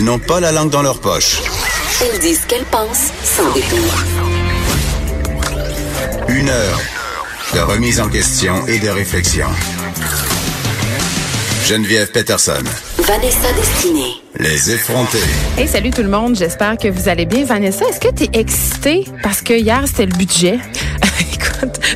Elles n'ont pas la langue dans leur poche. Elles disent ce qu'elles pensent sans détour. Une heure de remise en question et de réflexion. Geneviève Peterson. Vanessa Destinée. Les effrontés. Hey, salut tout le monde. J'espère que vous allez bien. Vanessa, est-ce que tu es excitée? Parce que hier, c'était le budget?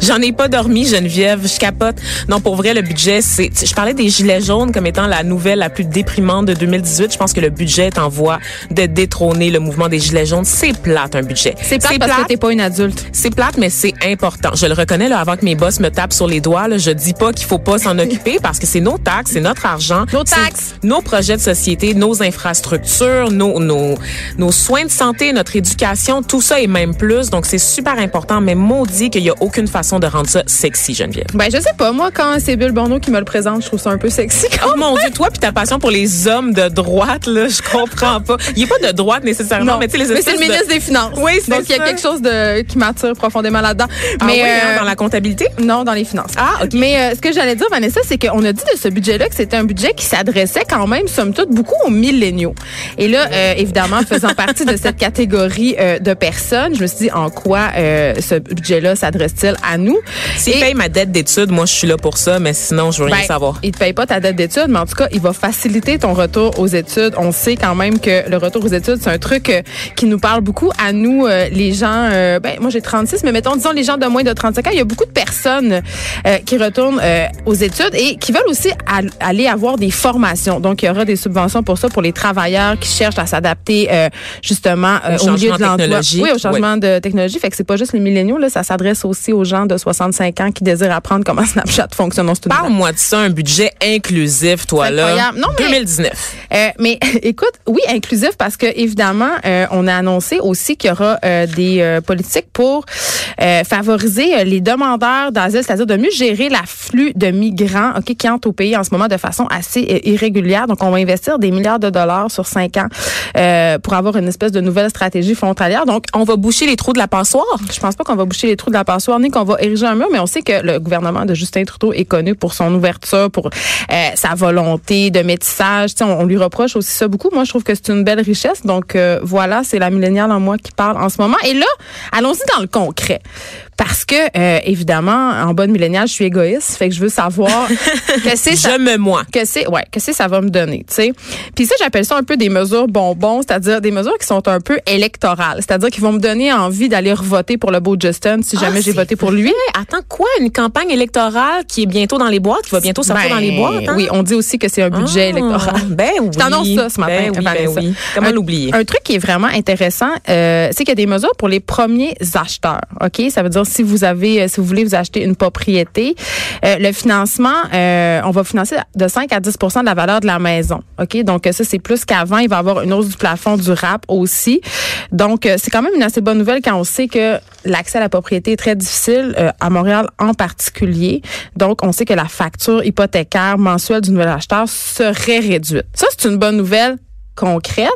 J'en ai pas dormi, Geneviève. Je capote. Non, pour vrai, le budget, c'est. Je parlais des gilets jaunes comme étant la nouvelle la plus déprimante de 2018. Je pense que le budget est en voie de détrôner le mouvement des gilets jaunes. C'est plate un budget. C'est plate parce que t'es pas une adulte. C'est plate, mais c'est important. Je le reconnais là avant que mes boss me tapent sur les doigts. Là, je dis pas qu'il faut pas s'en occuper parce que c'est nos taxes, c'est notre argent, Nos taxes. nos projets de société, nos infrastructures, nos, nos nos soins de santé, notre éducation, tout ça et même plus. Donc c'est super important. Mais maudit qu'il y a aucune façon de rendre ça sexy, Geneviève. Ben, je sais pas. Moi, quand c'est Bill Bono qui me le présente, je trouve ça un peu sexy. Oh mon Dieu, toi puis ta passion pour les hommes de droite, là, je comprends pas. Il est pas de droite nécessairement, Non, mais tu sais, les mais c'est le de- ministre des Finances. Oui, c'est Donc, il y a ça. quelque chose de, qui m'attire profondément là-dedans. Ah mais oui, hein, euh, dans la comptabilité? Non, dans les finances. Ah, OK. Mais euh, ce que j'allais dire, Vanessa, c'est qu'on a dit de ce budget-là que c'était un budget qui s'adressait quand même, somme toute, beaucoup aux milléniaux. Et là, euh, évidemment, faisant partie de cette catégorie de personnes, je me suis dit en quoi ce budget-là s'adresse-t-il à nous? S'il Et- paye ma dette d'études, moi, je suis là pour ça, mais sinon, je veux rien Ben, savoir. Il te paye pas ta dette d'études, mais en tout cas, il va faciliter ton retour aux études. On sait quand même que le retour aux études, c'est un truc euh, qui nous parle beaucoup à nous, euh, les gens. euh, ben, moi, j'ai 36, mais mettons, disons les gens de moins de 35 ans. Il y a beaucoup de personnes euh, qui retournent aux études et qui veulent aussi al- aller avoir des formations. Donc, il y aura des subventions pour ça, pour les travailleurs qui cherchent à s'adapter justement Au au de l'emploi. Oui, au changement de technologie. Fait que c'est pas juste les milléniaux, là, ça s'adresse aussi aux gens de 65 ans qui désirent apprendre comment Snapchat fonctionne. Parle-moi de ça, un budget inclusif, toi, là. Non, mais- 2019. Euh, mais écoute, oui, inclusif parce que évidemment, euh, on a annoncé aussi qu'il y aura euh, des euh, politiques pour euh, favoriser les demandeurs d'asile, c'est-à-dire de mieux gérer l'afflux de migrants, ok, qui entrent au pays en ce moment de façon assez irrégulière. Donc, on va investir des milliards de dollars sur cinq ans euh, pour avoir une espèce de nouvelle stratégie frontalière. Donc, On va boucher les trous de la passoire. je pense pas qu'on va boucher les trous de la passoire ni qu'on va ériger un mur, mais on sait que le gouvernement de Justin Trudeau est connu pour son ouverture, pour euh, sa volonté de métissage. On lui reproche aussi ça beaucoup. Moi, je trouve que c'est une belle richesse. Donc euh, voilà, c'est la milléniale en moi qui parle en ce moment. Et là, allons-y dans le concret. Parce que, euh, évidemment, en bonne milléniale, je suis égoïste. Fait que je veux savoir que c'est Je me moi. que c'est ouais que c'est ça va me donner tu sais puis ça j'appelle ça un peu des mesures bonbons c'est-à-dire des mesures qui sont un peu électorales c'est-à-dire qui vont me donner envie d'aller voter pour le beau Justin si jamais Ah, j'ai voté pour lui. Attends, quoi? Une campagne électorale qui est bientôt dans les boîtes, qui va bientôt sortir Ben, dans les boîtes? hein? oui on dit aussi que c'est un budget Ah, électoral Ben oui. Je t'annonce ça ce matin, Ben oui, ben oui. Comment l'oublier? Un truc qui est vraiment intéressant, euh, c'est qu'il y a des mesures pour les premiers acheteurs. Ok, ça veut dire si vous avez, euh, si vous voulez vous acheter une propriété, euh, le financement, euh, on va financer de 5 à 10% de la valeur de la maison. Ok, donc ça c'est plus qu'avant. Il va y avoir une hausse du plafond du RAP aussi. Donc c'est quand même une assez bonne nouvelle quand on sait que l'accès à la propriété est très difficile à Montréal en particulier. Donc on sait que la facture hypothécaire mensuelle du nouvel acheteur serait réduite. Ça c'est une bonne nouvelle concrète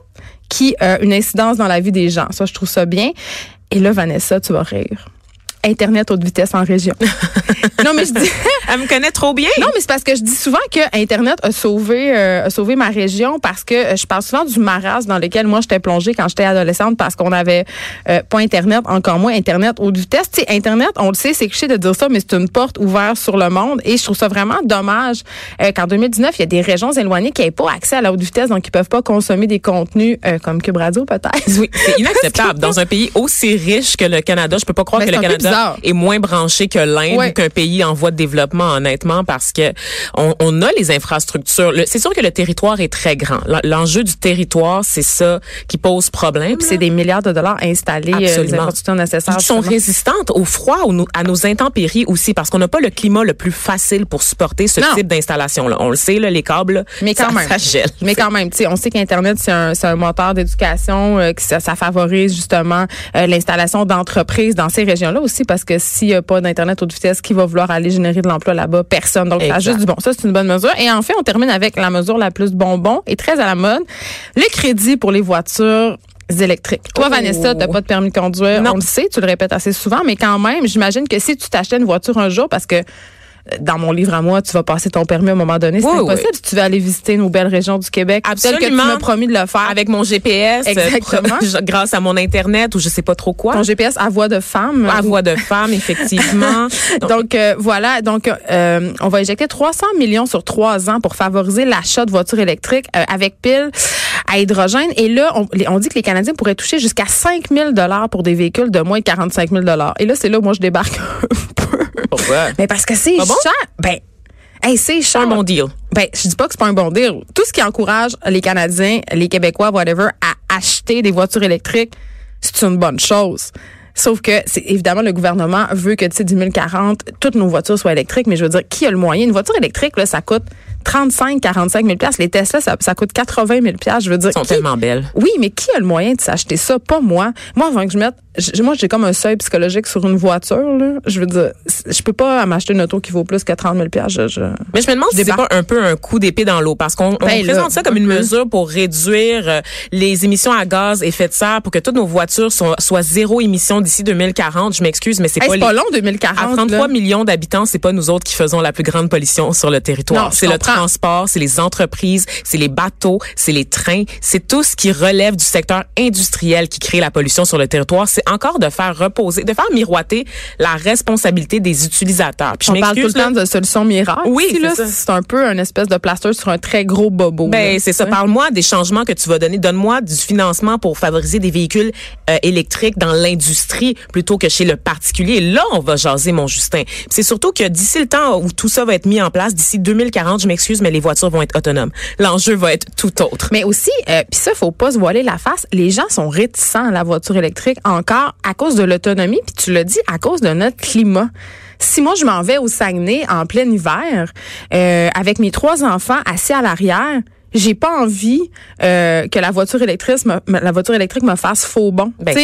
qui a une incidence dans la vie des gens. Ça, je trouve ça bien. Et là, Vanessa, tu vas rire. Internet haute vitesse en région. non, mais je dis, Elle me connaît trop bien. non, mais c'est parce que je dis souvent que Internet a sauvé, euh, a sauvé ma région parce que euh, je parle souvent du marasme dans lequel moi j'étais plongée quand j'étais adolescente parce qu'on avait euh, pas Internet, encore moins Internet haute vitesse. Tu sais, Internet, on le sait, c'est cliché de dire ça, mais c'est une porte ouverte sur le monde et je trouve ça vraiment dommage euh, qu'en 2019, il y a des régions éloignées qui n'aient pas accès à la haute vitesse, donc qui peuvent pas consommer des contenus euh, comme Cube Radio peut-être. Oui, c'est inacceptable. Dans un pays aussi riche que le Canada, je peux pas croire Mais que le Canada bizarre. est moins branché que l'Inde Ouais. ou qu'un pays en voie de développement, honnêtement, parce que on, on a les infrastructures. Le- C'est sûr que le territoire est très grand. L'enjeu du territoire, c'est ça qui pose problème. Puis c'est des milliards de dollars installés, euh, les infrastructures nécessaires. Ils sont résistantes au froid, au- à nos intempéries aussi, parce qu'on n'a pas le climat le plus facile pour supporter ce Non. type d'installation-là. On le sait, là, les câbles, Mais quand ça, même. ça gèle. Mais quand même, tu sais, on sait qu'Internet, c'est un, c'est un moteur d'éducation, euh, que ça, ça favorise justement euh, l'installation d'entreprises dans ces régions-là aussi, parce que s'il n'y a pas d'Internet haute vitesse, qui va vouloir aller générer de l'emploi là-bas? Personne. Donc, ça juste du bon. Ça, c'est une bonne mesure. Et enfin, on termine avec la mesure la plus bonbon et très à la mode, le crédit pour les voitures électriques. Toi, Oh. Vanessa, t'as pas de permis de conduire. Non. On le sait, tu le répètes assez souvent, mais quand même, j'imagine que si tu t'achetais une voiture un jour, parce que dans mon livre à moi, tu vas passer ton permis à un moment donné. C'est Oui, oui. impossible si tu veux aller visiter nos belles régions du Québec. Telles que tu Absolument. m'as promis de le faire. Avec mon GPS, euh, Exactement. grâce à mon internet ou je sais pas trop quoi. ton GPS à voix de femme. à voix de femme, effectivement. Donc, Donc euh, voilà, donc euh, on va éjecter 300 millions sur trois ans pour favoriser l'achat de voitures électriques euh, avec piles à hydrogène. Et là, on, dit que les Canadiens pourraient toucher jusqu'à 5 000 dollars pour des véhicules de moins de 45 000 dollars. Et là, c'est là où moi je débarque un peu. pourquoi? Mais parce que c'est bon? cher. Ben, hey, C'est cher. un bon deal. Ben, je dis pas que c'est pas un bon deal. Tout ce qui encourage les Canadiens, les Québécois, whatever, à acheter des voitures électriques, c'est une bonne chose. Sauf que, c'est évidemment, le gouvernement veut que, tu sais, 10 040, toutes nos voitures soient électriques, mais je veux dire, qui a le moyen? Une voiture électrique, là, ça coûte 35, 45 000 Les Tesla, ça, ça coûte 80 000 Je veux dire, Elles sont qui- tellement belles. oui, mais qui a le moyen de s'acheter ça? Pas moi. Moi, avant que je mette, moi, j'ai comme un seuil psychologique sur une voiture, là. Je veux dire, je peux pas m'acheter une auto qui vaut plus que 30 000 je, je... Mais je me demande si c'est pas un peu un coup d'épée dans l'eau parce qu'on on Ben, présente ça comme une peu. mesure pour réduire euh, les émissions à gaz et effet de serre pour que toutes nos voitures soient, soient zéro émission d'ici 2040. Je m'excuse, mais c'est Hey, pas c'est les- pas long, 2040. À là. 33 millions d'habitants, c'est pas nous autres qui faisons la plus grande pollution sur le territoire. Je C'est le transport, c'est les entreprises, c'est les bateaux, c'est les trains, c'est tout ce qui relève du secteur industriel qui crée la pollution sur le territoire. C'est encore de faire reposer, de faire miroiter la responsabilité des utilisateurs. Puis je On parle tout le là, temps de solutions miracles. Oui, c'est là, ça. c'est un peu un espèce de plaster sur un très gros bobo. Ben, c'est ça. Parle-moi des changements que tu vas donner. Donne-moi du financement pour favoriser des véhicules euh, électriques dans l'industrie plutôt que chez le particulier. Là, on va jaser, mon Justin. C'est surtout que d'ici le temps où tout ça va être mis en place, d'ici 2040, je m'excuse, mais les voitures vont être autonomes. L'enjeu va être tout autre. Mais aussi, euh, puis ça, faut pas se voiler la face. Les gens sont réticents à la voiture électrique encore à cause de l'autonomie, puis tu l'as dit, à cause de notre climat. Si moi je m'en vais au Saguenay en plein hiver euh, avec mes trois enfants assis à l'arrière, j'ai pas envie euh, que la voiture électrique me, la voiture électrique me fasse faux bon. Ben,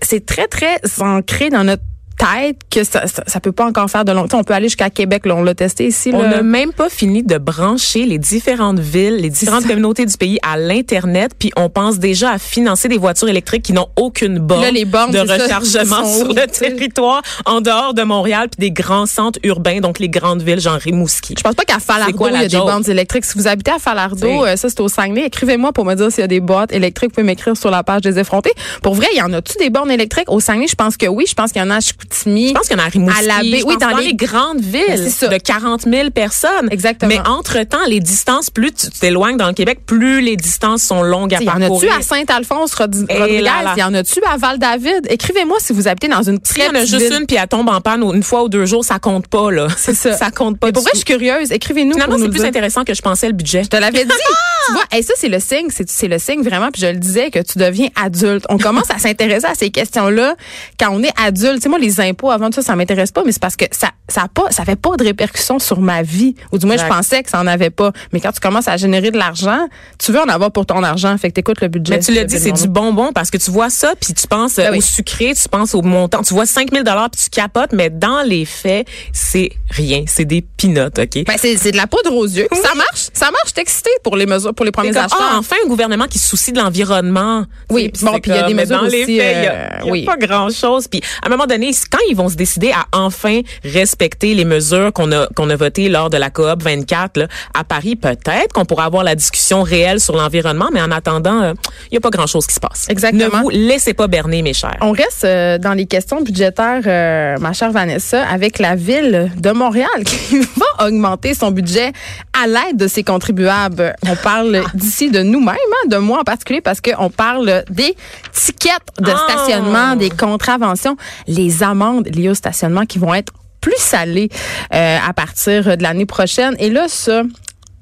c'est très très ancré dans notre tête que ça, ça, ça peut pas encore faire de long. On peut aller jusqu'à Québec, là, on l'a testé ici. On là. n'a même pas fini de brancher les différentes villes, les différentes communautés du pays à l'Internet, puis on pense déjà à financer des voitures électriques qui n'ont aucune borne Là, les bornes, de ça, rechargement sur le territoire en dehors de Montréal, puis des grands centres urbains, donc les grandes villes, genre Rimouski. Je pense pas qu'à Falardeau, quoi il y a des bornes électriques. Si vous habitez à Falardeau, euh, ça c'est au Saguenay, écrivez-moi pour me dire s'il y a des boîtes électriques. Vous pouvez m'écrire sur la page des effrontés. Pour vrai, il y en a-tu des bornes électriques au Saguenay? Je pense que oui. Je pense qu'il y en a à Chicoutimi. Je pense qu'il y en a à Rimouski, À la baie, oui, dans les- grandes villes Ben, c'est ça. de 40 000 personnes. Exactement. Mais entre-temps, les distances, plus tu t'éloignes dans le Québec, plus les distances sont longues à Il y en a-tu parcourir. à Saint-Alphonse, Rodriguez? y en a-tu à Val-David? Écrivez-moi si vous habitez dans une S'il y très en a juste ville. une puis elle tombe en panne une fois ou deux jours, ça compte pas là. C'est ça. ça compte pas. Mais pour vrai, je suis curieuse. Écrivez-nous Finalement, c'est plus dire. intéressant que je pensais le budget. Je te l'avais dit. tu vois, et ça, c'est le signe, c'est, c'est le signe vraiment, puis je le disais, que tu deviens adulte. On commence à s'intéresser à ces questions-là quand on est adulte. Tu sais, moi, les impôts, avant ça, ça m'intéresse pas, mais c'est parce que ça, ça a pas, ça fait pas de répercussions sur ma vie. Ou du moins, Exact. je pensais que ça en avait pas. Mais quand tu commences à générer de l'argent, tu veux en avoir pour ton argent. Fait que t'écoutes le budget. Mais tu l'as dit, c'est du bonbon parce que tu vois ça puis tu penses euh, Ben oui. au sucré, tu penses au montant, tu vois 5000 dollars puis tu capotes, mais dans les faits, c'est rien, c'est des peanuts, OK? Ben, c'est, c'est de la poudre aux yeux. Ça marche? Ça marche. Je suis excitée pour les mesures, pour les premiers comme, acheteurs. ah, enfin un gouvernement qui se soucie de l'environnement. Oui, bon, puis il y a des mesures dans les aussi, faits, il y a, euh, y a oui. pas grand-chose. Puis à un moment donné, quand ils vont se décider à enfin respecter les mesures qu'on a qu'on a votées lors de la coop 24 là, à Paris, peut-être qu'on pourra avoir la discussion réelle sur l'environnement, mais en attendant, euh, il y a pas grand-chose qui se passe. Exactement. Ne vous laissez pas berner, mes chers. On reste euh, dans les questions budgétaires, euh, ma chère Vanessa, avec la ville de Montréal qui va augmenter son budget à l'aide de ses contribuables. On parle d'ici de nous-mêmes, hein, de moi en particulier, parce qu'on parle des tickets de Ah. stationnement, des contraventions, les amendes liées au stationnement qui vont être plus salées euh, à partir de l'année prochaine. Et là, ça,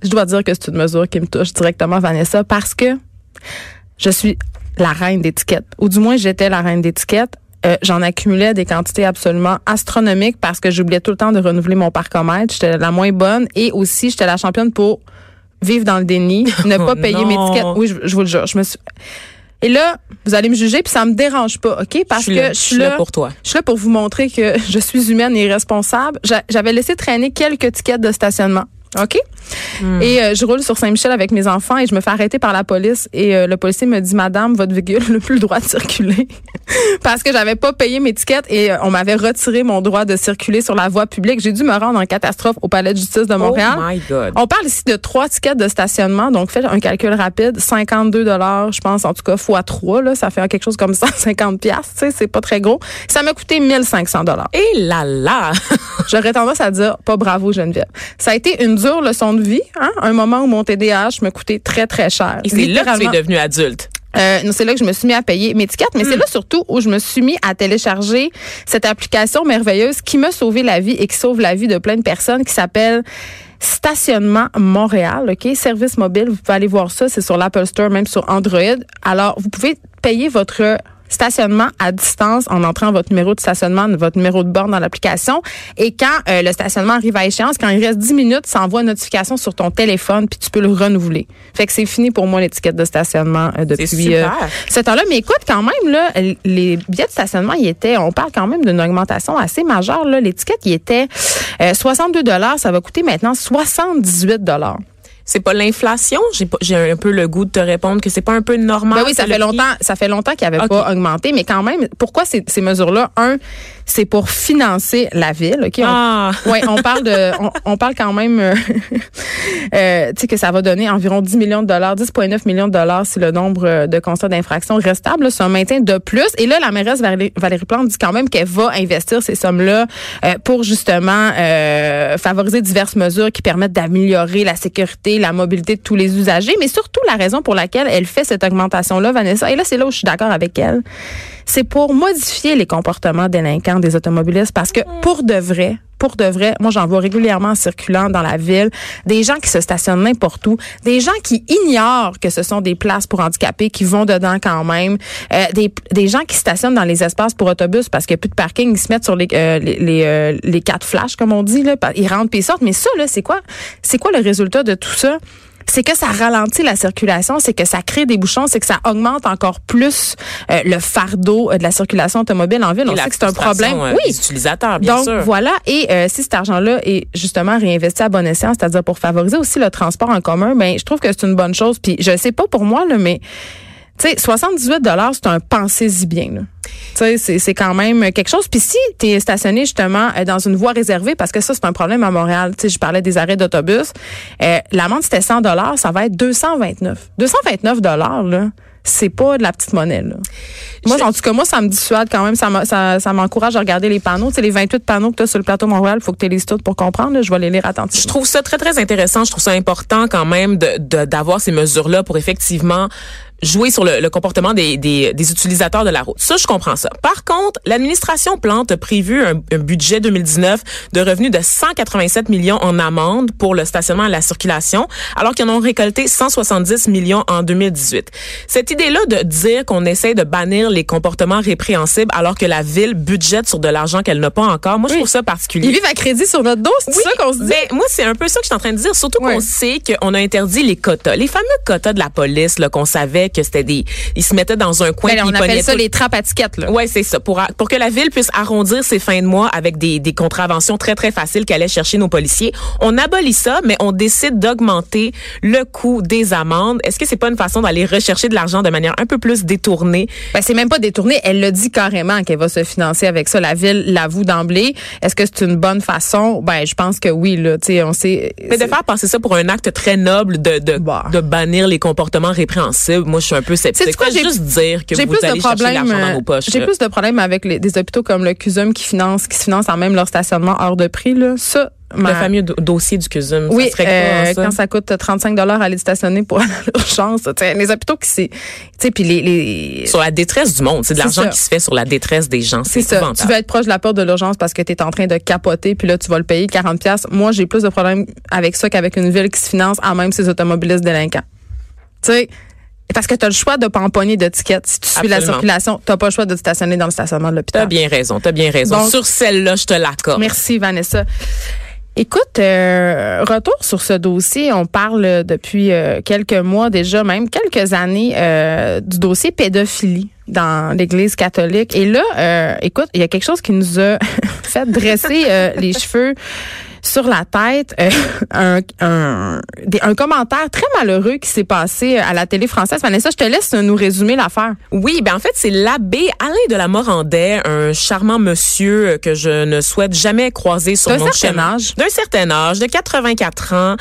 je dois dire que c'est une mesure qui me touche directement, Vanessa, parce que je suis la reine d'étiquette. Ou du moins, j'étais la reine d'étiquette. Euh, J'en accumulais des quantités absolument astronomiques parce que j'oubliais tout le temps de renouveler mon parcomètre. J'étais la moins bonne et aussi j'étais la championne pour vivre dans le déni, ne pas Oh payer mes tickets. Oui, je, je vous le jure, je me suis. Et là, vous allez me juger puis ça me dérange pas, ok? Parce Je que là, je suis là pour toi. Je suis là pour vous montrer que je suis humaine et responsable. J'a- J'avais laissé traîner quelques tickets de stationnement. OK? Et euh, je roule sur Saint-Michel avec mes enfants et je me fais arrêter par la police. Et euh, le policier me dit, Madame, votre véhicule n'a plus le droit de circuler. Parce que j'avais pas payé mes tickets et euh, on m'avait retiré mon droit de circuler sur la voie publique. J'ai dû me rendre en catastrophe au palais de justice de Montréal. Oh my God. On parle ici de trois tickets de stationnement. Donc, faites un calcul rapide. 52 dollars, je pense, en tout cas, fois 3, là. Ça fait quelque chose comme 150 piastres. Tu sais, c'est pas très gros. Ça m'a coûté 1500 dollars. Et là là! J'aurais tendance à dire pas bravo Geneviève. Ça a été une dure leçon de vie, hein? un moment où mon TDAH me coûtait très très cher. Et c'est là que tu es Littéralement. devenu adulte. Euh, c'est là que je me suis mis à payer mes tickets, mais c'est là surtout où je me suis mis à télécharger cette application merveilleuse qui m'a sauvé la vie et qui sauve la vie de plein de personnes qui s'appelle Stationnement Montréal, OK? Service mobile, vous pouvez aller voir ça, c'est sur l'Apple Store, même sur Android. Alors, vous pouvez payer votre stationnement à distance en entrant votre numéro de stationnement, votre numéro de borne dans l'application. Et quand euh, le stationnement arrive à échéance, quand il reste 10 minutes, ça envoie une notification sur ton téléphone, puis tu peux le renouveler. Fait que c'est fini pour moi l'étiquette de stationnement euh, depuis euh, ce temps-là. Mais écoute, quand même, là, les billets de stationnement, il était, on parle quand même d'une augmentation assez majeure. Là. L'étiquette, il était euh, 62 ça va coûter maintenant 78 C'est pas l'inflation? J'ai un peu le goût de te répondre que c'est pas un peu normal. Ben oui, ça fait longtemps, ça fait longtemps qu'il n'avait Ok. pas augmenté, mais quand même, pourquoi ces, ces mesures-là? Un, c'est pour financer la ville. Ok, on, Ah. ouais, on parle de, on, on parle quand même, euh, euh, tu sais que ça va donner environ 10 millions de dollars, 10,9 millions de dollars si le nombre euh, de constats d'infraction reste stable. C'est un maintien de plus. Et là, la mairesse Valérie, Valérie Plante dit quand même qu'elle va investir ces sommes-là euh, pour justement favoriser diverses mesures qui permettent d'améliorer la sécurité, la mobilité de tous les usagers, mais surtout la raison pour laquelle elle fait cette augmentation-là, Vanessa. Et là, c'est là où je suis d'accord avec elle. C'est pour modifier les comportements délinquants des automobilistes parce que pour de vrai, pour de vrai, moi j'en vois régulièrement en circulant dans la ville, des gens qui se stationnent n'importe où, des gens qui ignorent que ce sont des places pour handicapés, qui vont dedans quand même, euh, des, des gens qui stationnent dans les espaces pour autobus parce qu'il n'y a plus de parking, ils se mettent sur les euh, euh, les quatre flashs comme on dit là, ils rentrent puis sortent. Mais ça là, c'est quoi C'est quoi le résultat de tout ça? C'est que ça ralentit la circulation, c'est que ça crée des bouchons, c'est que ça augmente encore plus euh, le fardeau euh, de la circulation automobile en ville. Et On sait que c'est un problème. euh, oui, utilisateurs, bien donc sûr. voilà, et euh, si cet argent-là est justement réinvesti à bon escient, c'est-à-dire pour favoriser aussi le transport en commun, ben je trouve que c'est une bonne chose. Puis je sais pas pour moi là, mais tu sais, 78 dollars, c'est un pensez-y bien là. Tu sais, c'est c'est quand même quelque chose. Puis si tu es stationné justement euh, dans une voie réservée, parce que ça, c'est un problème à Montréal. Tu sais, je parlais des arrêts d'autobus. Euh, L'amende, c'était 100 dollars, ça va être 229. 229 dollars, là, c'est pas de la petite monnaie, là. Moi, Je- en tout cas, moi, ça me dissuade quand même. Ça ça, ça m'encourage à regarder les panneaux. Tu sais, les 28 panneaux que tu as sur le plateau Montréal, faut que tu les lises toutes pour comprendre. là. Je vais les lire attentivement. Je trouve ça très, très intéressant. Je trouve ça important quand même de de- d'avoir ces mesures-là pour effectivement jouer sur le, le comportement des, des, des utilisateurs de la route. Ça, je comprends ça. Par contre, l'administration Plante a prévu un, un budget 2019 de revenus de 187 millions en amende pour le stationnement et la circulation, alors qu'ils en ont récolté 170 millions en 2018. Cette idée-là de dire qu'on essaie de bannir les comportements répréhensibles alors que la ville budgète sur de l'argent qu'elle n'a pas encore, moi, je trouve ça particulier. Ils vivent à crédit sur notre dos, c'est ça qu'on se dit? Ben, moi, c'est un peu ça que je suis en train de dire. Surtout qu'on sait qu'on a interdit les quotas. Les fameux quotas de la police, qu'on savait que c'était des... Ils se mettaient dans un coin Ben, puis on ils appelle ça tout- les trappes à tickets, là. Ouais, c'est ça. Pour, a- pour que la ville puisse arrondir ses fins de mois avec des, des contraventions très, très faciles qu'allaient chercher nos policiers. On abolit ça, mais on décide d'augmenter le coût des amendes. Est-ce que c'est pas une façon d'aller rechercher de l'argent de manière un peu plus détournée? Ben, c'est même pas détourné. Elle l'a dit carrément qu'elle va se financer avec ça. La ville l'avoue d'emblée. Est-ce que c'est une bonne façon? Ben, je pense que oui, là. Tu sais, on sait. Mais de faire passer ça pour un acte très noble de, de, Bah. de bannir les comportements répréhensibles, moi, je suis un peu sceptique. Sais-tu quoi, j'ai- juste dire que vous plus de allez chercher problèmes. l'argent dans euh, vos poches. J'ai plus de problèmes avec les, des hôpitaux comme le CUSUM qui finance, qui se financent en même leur stationnement hors de prix, là. Ça, Le ma- fameux do- dossier du CUSUM, Oui, ça serait euh, quoi, ça? quand ça coûte 35 dollars aller stationner pour aller à l'urgence, les hôpitaux qui c'est, puis les, les Sur la détresse du monde. C'est de C'est l'argent qui se fait sur la détresse des gens. c'est C'est ça. Tu veux être proche de la porte de l'urgence parce que tu es en train de capoter, puis là, tu vas le payer 40 pièces. Moi, j'ai plus de problèmes avec ça qu'avec une ville qui se finance à même ses automobilistes délinquants. Tu sais, parce que tu as le choix de de tickets. Si tu suis la circulation, tu pas le choix de te stationner dans le stationnement de l'hôpital. T'as bien raison, t'as bien raison. Donc- Sur celle-là, je te l'accorde. Merci, Vanessa. Écoute, euh, retour sur ce dossier. On parle depuis euh, quelques mois déjà, même quelques années, euh, du dossier pédophilie dans l'Église catholique. Et là, euh, écoute, il y a quelque chose qui nous a fait dresser euh, les cheveux sur la tête euh, un, un, des- un commentaire très malheureux qui s'est passé à la télé française. Vanessa, je te laisse nous résumer l'affaire. Oui, ben en fait, c'est l'abbé Alain de la Morandais, un charmant monsieur euh, que je ne souhaite jamais croiser sur D'un mon certain chemin. âge. D'un certain âge, de 84 ans,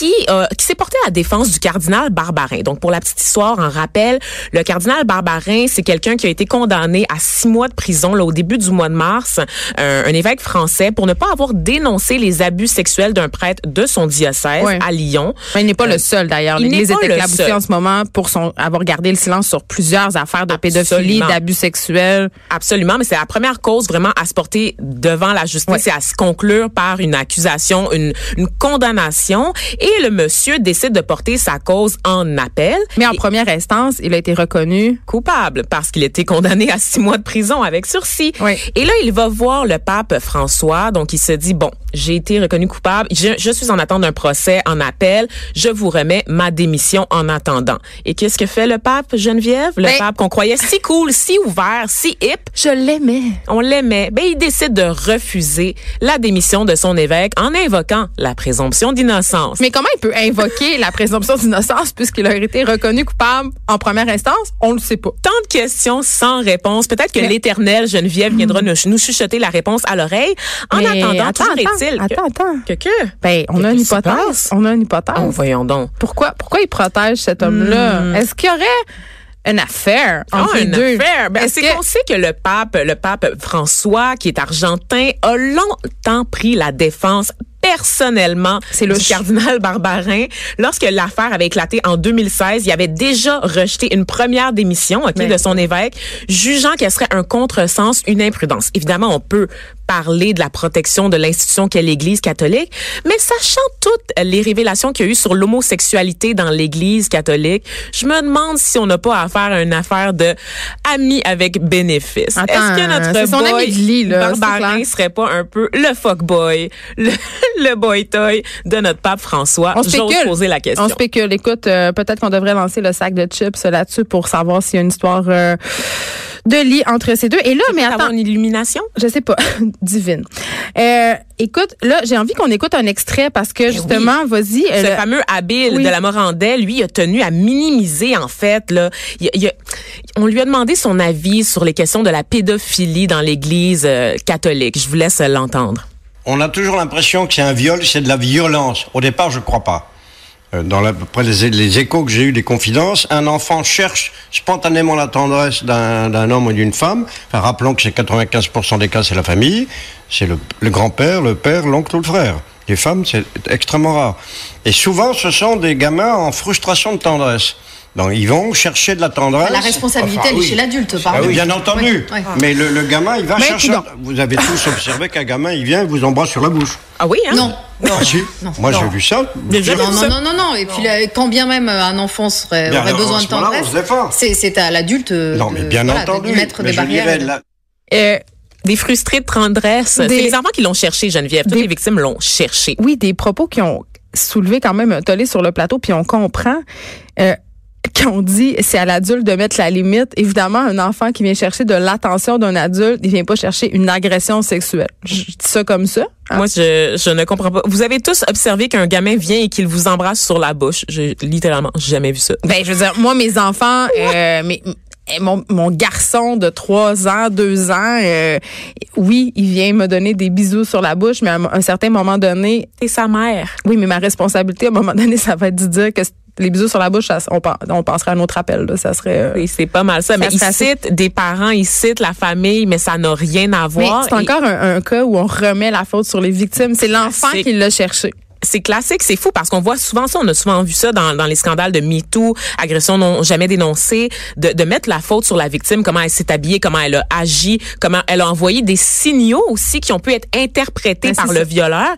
qui euh, qui s'est porté à la défense du cardinal Barbarin. Donc pour la petite histoire, en rappel, le cardinal Barbarin, c'est quelqu'un qui a été condamné à six mois de prison là, au début du mois de mars, euh, un évêque français, pour ne pas avoir dénoncé les abus sexuels d'un prêtre de son diocèse à Lyon. Mais il n'est pas Euh, le seul d'ailleurs. il L'Église est éclaboussée en ce moment pour son, avoir gardé le silence sur plusieurs affaires de pédophilie, Absolument. d'abus sexuels. Absolument, mais c'est la première cause vraiment à se porter devant la justice Ouais. et à se conclure par une accusation, une, une condamnation. Et le monsieur décide de porter sa cause en appel. Mais en Et- première instance, il a été reconnu. coupable parce qu'il était condamné à six mois de prison avec sursis. Oui. Et là, il va voir le pape François. Donc, il se dit, bon, j'ai été reconnu coupable. Je, je suis en attente d'un procès en appel. Je vous remets ma démission en attendant. Et qu'est-ce que fait le pape, Geneviève? Le Ben- pape qu'on croyait si cool, si ouvert, si hip. Je l'aimais. On l'aimait. Ben, il décide de refuser la démission de son évêque en invoquant la présomption d'innocence. Mais comment il peut invoquer la présomption d'innocence puisqu'il a été reconnu coupable en première instance? On le sait pas. tant de questions sans réponse. Peut-être que Mais- l'éternel Geneviève viendra nous, nous chuchoter la réponse à l'oreille. En Mais attendant, attends, est-il attends, attends. que, que? Ben, on a une hypothèse. On a une hypothèse. Oh, voyons donc. Pourquoi, pourquoi il protège cet homme-là? Hmm. Est-ce qu'il y aurait une affaire entre Ah, les une deux? affaire. Ben, c'est qu'on sait que le pape, le pape François, qui est argentin, a longtemps pris la défense personnellement C'est louche. cardinal Barbarin. Lorsque l'affaire avait éclaté en 2016, il avait déjà rejeté une première démission ok, Mais- de son évêque, jugeant qu'elle serait un contresens, une imprudence. Évidemment, on peut parler de la protection de l'institution qu'est l'Église catholique, mais sachant toutes les révélations qu'il y a eu sur l'homosexualité dans l'Église catholique, je me demande si on n'a pas affaire à une affaire de amis avec bénéfice. Est-ce que notre son ami de lit, là, Barbarin serait pas un peu le fuck boy, le, le boy toy de notre pape François? On J'ose poser la question. On spécule. Écoute, euh, peut-être qu'on devrait lancer le sac de chips là-dessus pour savoir s'il y a une histoire euh, de lit entre ces deux. Et là, mais attends, une illumination? je sais pas, divine. Euh, écoute, là, j'ai envie qu'on écoute un extrait parce que justement, vas-y. euh, Ce le- fameux habile Oui. de la Morandais, lui, a tenu à minimiser, en fait, là. Il, il a- on lui a demandé son avis sur les questions de la pédophilie dans l'Église euh, catholique. Je vous laisse l'entendre. On a toujours l'impression que c'est un viol, c'est de la violence. Au départ, je crois pas. Euh, Dans la, après les, échos que j'ai eu des confidences, un enfant cherche spontanément la tendresse d'un homme ou d'une femme. Enfin, rappelons que c'est 95% des cas, c'est la famille, c'est le, le grand-père, le père, l'oncle ou le frère. Les femmes, c'est extrêmement rare. Et souvent, ce sont des gamins en frustration de tendresse. Donc, ils vont chercher de la tendresse. La responsabilité, Enfin, elle est oui. chez l'adulte, Ah pardon. oui, bien entendu. Mais le, le gamin, il va Mais chercher. Vous avez tous observé qu'un gamin, il vient, il vous embrasse sur la bouche. Ah oui, hein? Non. Non. Ah si, Non. moi j'ai vu ça. Non, non, non, non, non. Et puis, là, quand bien même euh, un enfant serait, Bien, aurait besoin de tendresse, c'est c'est à l'adulte euh, Non, de, mais bien voilà, de entendu. lui mettre mais des barrières. dirais, de- là, euh, Des frustrés de tendresse. Des- C'est les enfants qui l'ont cherché, Geneviève. Toutes Des- les victimes l'ont cherché. oui, des propos qui ont soulevé quand même un tollé sur le plateau, puis on comprend. Euh, quand on dit c'est à l'adulte de mettre la limite, évidemment, un enfant qui vient chercher de l'attention d'un adulte, il vient pas chercher une agression sexuelle. Je dis ça comme ça. hein? Moi, je, je ne comprends pas. Vous avez tous observé qu'un gamin vient et qu'il vous embrasse sur la bouche. J'ai littéralement jamais vu ça. Ben, je veux dire, moi, mes enfants, euh, mes- euh, mon, mon garçon de 3 ans, 2 ans, euh, oui, il vient me donner des bisous sur la bouche, mais à un- certain moment donné, C'est sa mère. oui, mais ma responsabilité, à un moment donné, ça va être de dire que les bisous sur la bouche, ça, on, on penserait à un autre appel. Là, ça serait... euh, Oui, c'est pas mal ça. Ça mais se il fait assez. cite des parents, il cite la famille, mais ça n'a rien à voir. c'est Et encore un, un cas où on remet la faute sur les victimes. C'est l'enfant qui l'a cherché. c'est classique, c'est fou parce qu'on voit souvent ça, on a souvent vu ça dans, dans les scandales de MeToo, agression non jamais dénoncée, de, de mettre la faute sur la victime, comment elle s'est habillée, comment elle a agi, comment elle a envoyé des signaux aussi qui ont pu être interprétés Ben, par ça. le violeur.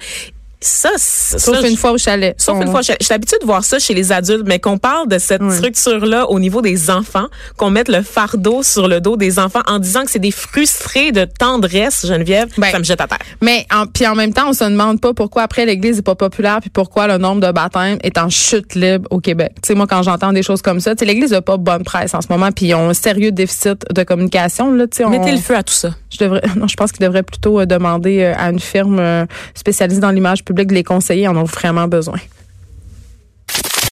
Ça, c'est- Sauf ça, une fois au chalet. Sauf On- une fois, j'ai j'ai l'habitude de voir ça chez les adultes, mais qu'on parle de cette Oui. structure-là au niveau des enfants, qu'on mette le fardeau sur le dos des enfants en disant que c'est des frustrés de tendresse, Geneviève, Ben, ça me jette à terre. Mais en, puis en même temps, on se demande pas pourquoi après l'Église est pas populaire, puis pourquoi le nombre de baptêmes est en chute libre au Québec. Tu sais, moi quand j'entends des choses comme ça, tu sais, l'Église a pas bonne presse en ce moment, puis ils ont un sérieux déficit de communication là. Tu sais, on- Mettez le feu à tout ça. je devrais, non, je pense qu'ils devraient plutôt euh, demander euh, à une firme euh, spécialisée dans l'image publique Les conseillers en ont vraiment besoin.